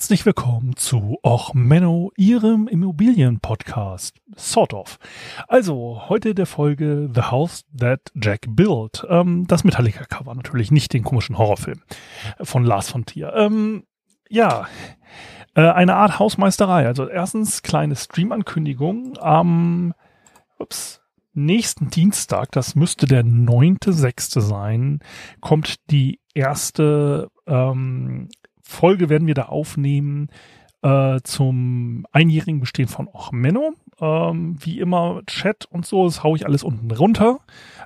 Herzlich willkommen zu Och Menno, Ihrem Immobilien-Podcast. Sort of. Also, heute der Folge The House That Jack Built. Ähm, das Metallica-Cover natürlich, nicht den komischen Horrorfilm von Lars von Trier. Ähm, ja, äh, eine Art Hausmeisterei. Also erstens kleine Stream-Ankündigung am ups, nächsten Dienstag, das müsste der neunte, sechste sein, kommt die erste ähm, Folge, werden wir da aufnehmen äh, zum einjährigen Bestehen von Och Menno. Ähm, wie immer Chat und so, das haue ich alles unten runter.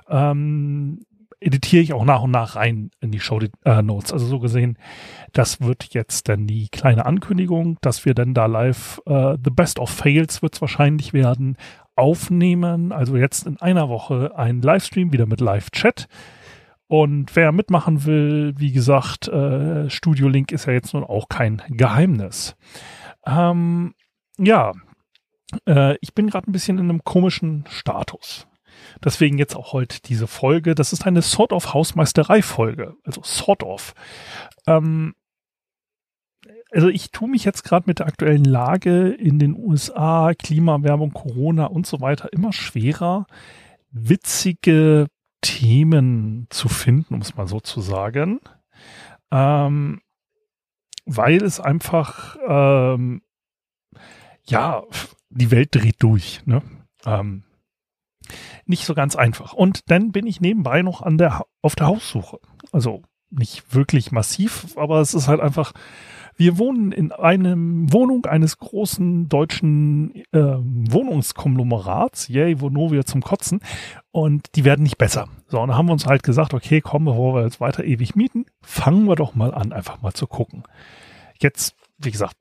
Ähm, editiere ich auch nach und nach rein in die Show äh, Notes. Also so gesehen, das wird jetzt dann die kleine Ankündigung, dass wir dann da live äh, The Best of Fails wird es wahrscheinlich werden, aufnehmen. Also jetzt in einer Woche ein Livestream wieder mit Live-Chat. Und wer mitmachen will, wie gesagt, äh, Studio Link ist ja jetzt nun auch kein Geheimnis. Ähm, ja, äh, ich bin gerade ein bisschen in einem komischen Status. Deswegen jetzt auch heute diese Folge. Das ist eine Sort of Hausmeisterei-Folge. Also Sort of. Ähm, also ich tue mich jetzt gerade mit der aktuellen Lage in den USA, Klimawärmung, Corona und so weiter immer schwerer, witzige Themen zu finden, um es mal so zu sagen. Ähm, weil es einfach, ähm, ja, die Welt dreht durch. Ne? Ähm, nicht so ganz einfach. Und dann bin ich nebenbei noch an der, auf der Haussuche. Also nicht wirklich massiv, aber es ist halt einfach, wir wohnen in einem Wohnung eines großen deutschen äh, Wohnungskonglomerats, yay, Vonovia zum Kotzen, und die werden nicht besser. So, und da haben wir uns halt gesagt, okay, komm, bevor wir jetzt weiter ewig mieten, fangen wir doch mal an, einfach mal zu gucken. Jetzt, wie gesagt,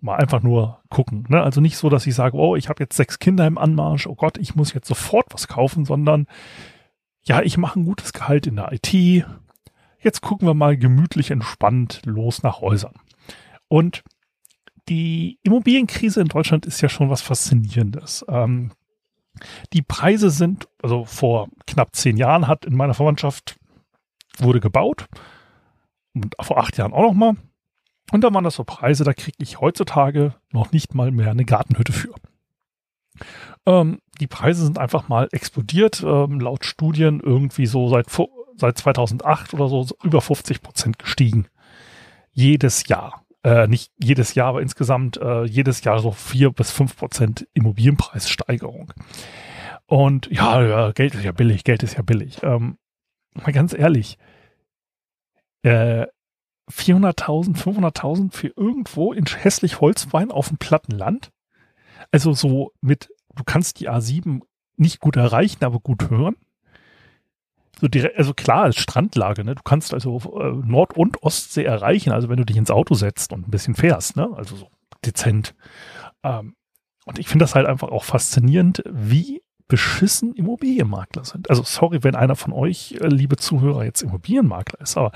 mal einfach nur gucken. Ne? Also nicht so, dass ich sage, oh, ich habe jetzt sechs Kinder im Anmarsch, oh Gott, ich muss jetzt sofort was kaufen, sondern ja, ich mache ein gutes Gehalt in der IT. Jetzt gucken wir mal gemütlich entspannt los nach Häusern. Und die Immobilienkrise in Deutschland ist ja schon was Faszinierendes. Ähm, die Preise sind, also vor knapp zehn Jahren hat in meiner Verwandtschaft wurde gebaut und vor acht Jahren auch noch mal. Und da waren das so Preise, da kriege ich heutzutage noch nicht mal mehr eine Gartenhütte für. Ähm, die Preise sind einfach mal explodiert, ähm, laut Studien irgendwie so seit, seit 2008 oder so über 50 Prozent gestiegen. Jedes Jahr. Äh, nicht jedes Jahr, aber insgesamt äh, jedes Jahr so vier bis fünf Prozent Immobilienpreissteigerung. Und ja, ja, Geld ist ja billig, Geld ist ja billig. Ähm, mal ganz ehrlich, äh, 400.000, 500.000 für irgendwo in hässlich Holzwein auf dem platten Land. Also so mit, du kannst die A7 nicht gut erreichen, aber gut hören. So direkt, also klar, als Strandlage, ne? Du kannst also äh, Nord- und Ostsee erreichen, also wenn du dich ins Auto setzt und ein bisschen fährst, ne? Also so dezent. Ähm, und ich finde das halt einfach auch faszinierend, wie beschissen Immobilienmakler sind. Also sorry, wenn einer von euch, äh, liebe Zuhörer, jetzt Immobilienmakler ist, aber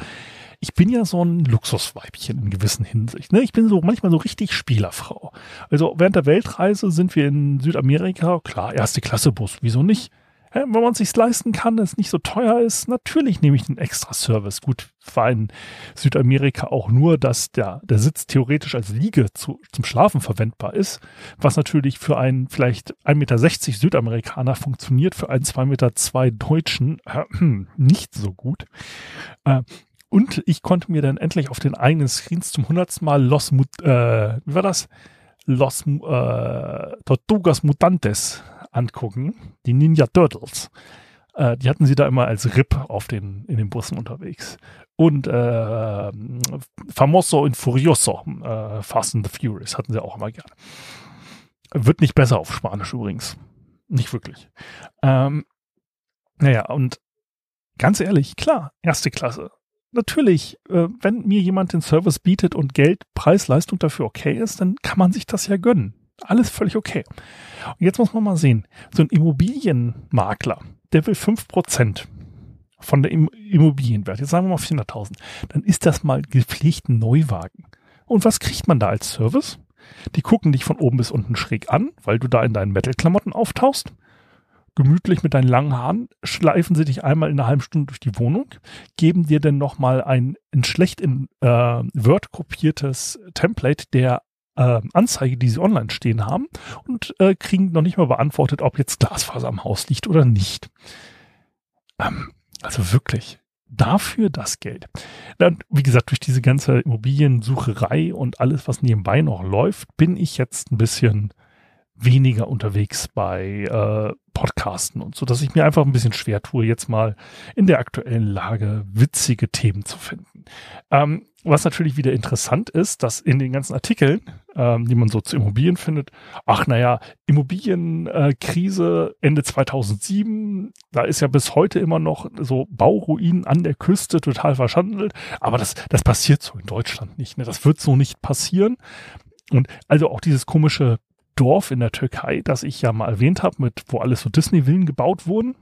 ich bin ja so ein Luxusweibchen in gewissen Hinsicht. Ne? Ich bin so manchmal so richtig Spielerfrau. Also während der Weltreise sind wir in Südamerika, klar, erste Klasse Bus, wieso nicht? Wenn man sich leisten kann, es nicht so teuer ist, natürlich nehme ich den Extra-Service. Gut, war in Südamerika auch nur, dass der, der Sitz theoretisch als Liege zu, zum Schlafen verwendbar ist, was natürlich für einen vielleicht 1,60 Meter Südamerikaner funktioniert, für einen 2,2 Meter Deutschen äh, nicht so gut. Äh, und ich konnte mir dann endlich auf den eigenen Screens zum hundertsten Mal Los, äh, wie war das? Los äh, Tortugas Mutantes angucken, die Ninja Turtles. Äh, die hatten sie da immer als RIP auf den, in den Bussen unterwegs. Und äh, Famoso und Furioso, äh, Fast and the Furious, hatten sie auch immer gerne. Wird nicht besser auf Spanisch übrigens. Nicht wirklich. Ähm, naja, und ganz ehrlich, klar, erste Klasse. Natürlich, äh, wenn mir jemand den Service bietet und Geld, Preis, Leistung dafür okay ist, dann kann man sich das ja gönnen. Alles völlig okay. Und jetzt muss man mal sehen, so ein Immobilienmakler, der will 5% von der Immobilienwert, jetzt sagen wir mal 400.000, dann ist das mal gepflegt ein Neuwagen. Und was kriegt man da als Service? Die gucken dich von oben bis unten schräg an, weil du da in deinen Metal-Klamotten auftauchst. Gemütlich mit deinen langen Haaren schleifen sie dich einmal in einer halben Stunde durch die Wohnung, geben dir dann nochmal ein, ein schlecht in äh, Word kopiertes Template der äh, Anzeige, die sie online stehen haben und äh, kriegen noch nicht mal beantwortet, ob jetzt Glasfaser am Haus liegt oder nicht. Ähm, also wirklich, dafür das Geld. Dann, wie gesagt, durch diese ganze Immobiliensucherei und alles, was nebenbei noch läuft, bin ich jetzt ein bisschen weniger unterwegs bei äh, Podcasten und so, dass ich mir einfach ein bisschen schwer tue, jetzt mal in der aktuellen Lage witzige Themen zu finden. Ähm, was natürlich wieder interessant ist, dass in den ganzen Artikeln, ähm, die man so zu Immobilien findet, ach naja, Immobilienkrise äh, Ende 2007, da ist ja bis heute immer noch so Bauruinen an der Küste total verschandelt, aber das, das passiert so in Deutschland nicht, ne? das wird so nicht passieren. Und also auch dieses komische Dorf in der Türkei, das ich ja mal erwähnt habe, mit wo alles so Disney-Villen gebaut wurden.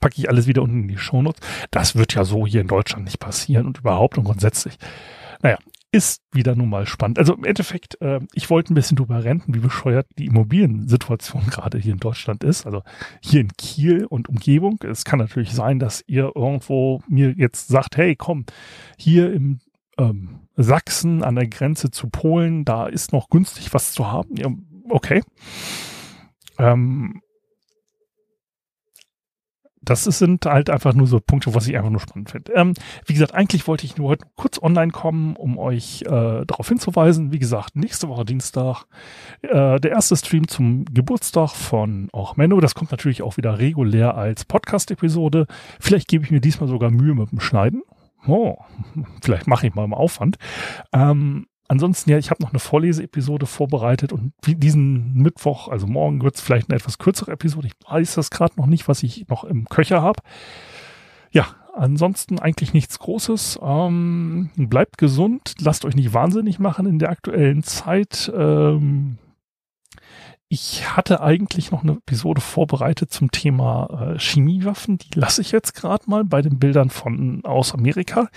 Packe ich alles wieder unten in die Shownotes. Das wird ja so hier in Deutschland nicht passieren und überhaupt und grundsätzlich. Naja, ist wieder nun mal spannend. Also im Endeffekt, äh, ich wollte ein bisschen drüber renten, wie bescheuert die Immobiliensituation gerade hier in Deutschland ist. Also hier in Kiel und Umgebung. Es kann natürlich sein, dass ihr irgendwo mir jetzt sagt, hey, komm, hier im ähm, Sachsen an der Grenze zu Polen, da ist noch günstig was zu haben. Ja, okay. Ähm, das sind halt einfach nur so Punkte, was ich einfach nur spannend finde. Ähm, wie gesagt, eigentlich wollte ich nur heute kurz online kommen, um euch äh, darauf hinzuweisen. Wie gesagt, nächste Woche Dienstag äh, der erste Stream zum Geburtstag von auch Menno. Das kommt natürlich auch wieder regulär als Podcast-Episode. Vielleicht gebe ich mir diesmal sogar Mühe mit dem Schneiden. Oh, vielleicht mache ich mal im Aufwand. Ähm, Ansonsten, ja, ich habe noch eine Vorleseepisode vorbereitet und diesen Mittwoch, also morgen wird es vielleicht eine etwas kürzere Episode. Ich weiß das gerade noch nicht, was ich noch im Köcher habe. Ja, ansonsten eigentlich nichts Großes. Ähm, bleibt gesund, lasst euch nicht wahnsinnig machen in der aktuellen Zeit. Ähm, ich hatte eigentlich noch eine Episode vorbereitet zum Thema äh, Chemiewaffen. Die lasse ich jetzt gerade mal bei den Bildern von aus Amerika.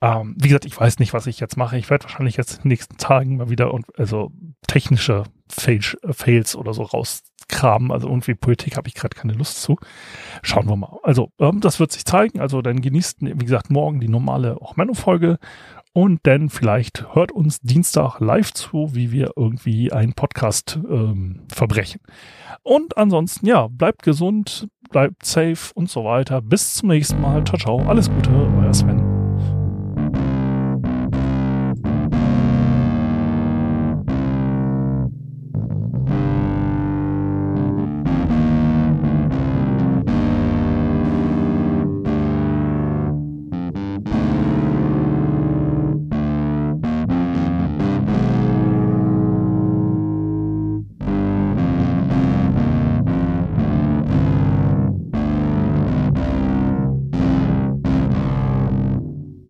Ähm, wie gesagt, ich weiß nicht, was ich jetzt mache. Ich werde wahrscheinlich jetzt in den nächsten Tagen mal wieder und also technische Fails, äh, Fails oder so rauskramen. Also irgendwie Politik habe ich gerade keine Lust zu. Schauen wir mal. Also ähm, das wird sich zeigen. Also dann genießt, wie gesagt, morgen die normale auch Menno-Folge und dann vielleicht hört uns Dienstag live zu, wie wir irgendwie einen Podcast ähm, verbrechen. Und ansonsten, ja, bleibt gesund, bleibt safe und so weiter. Bis zum nächsten Mal. Ciao, ciao. Alles Gute, euer Sven. Thank you.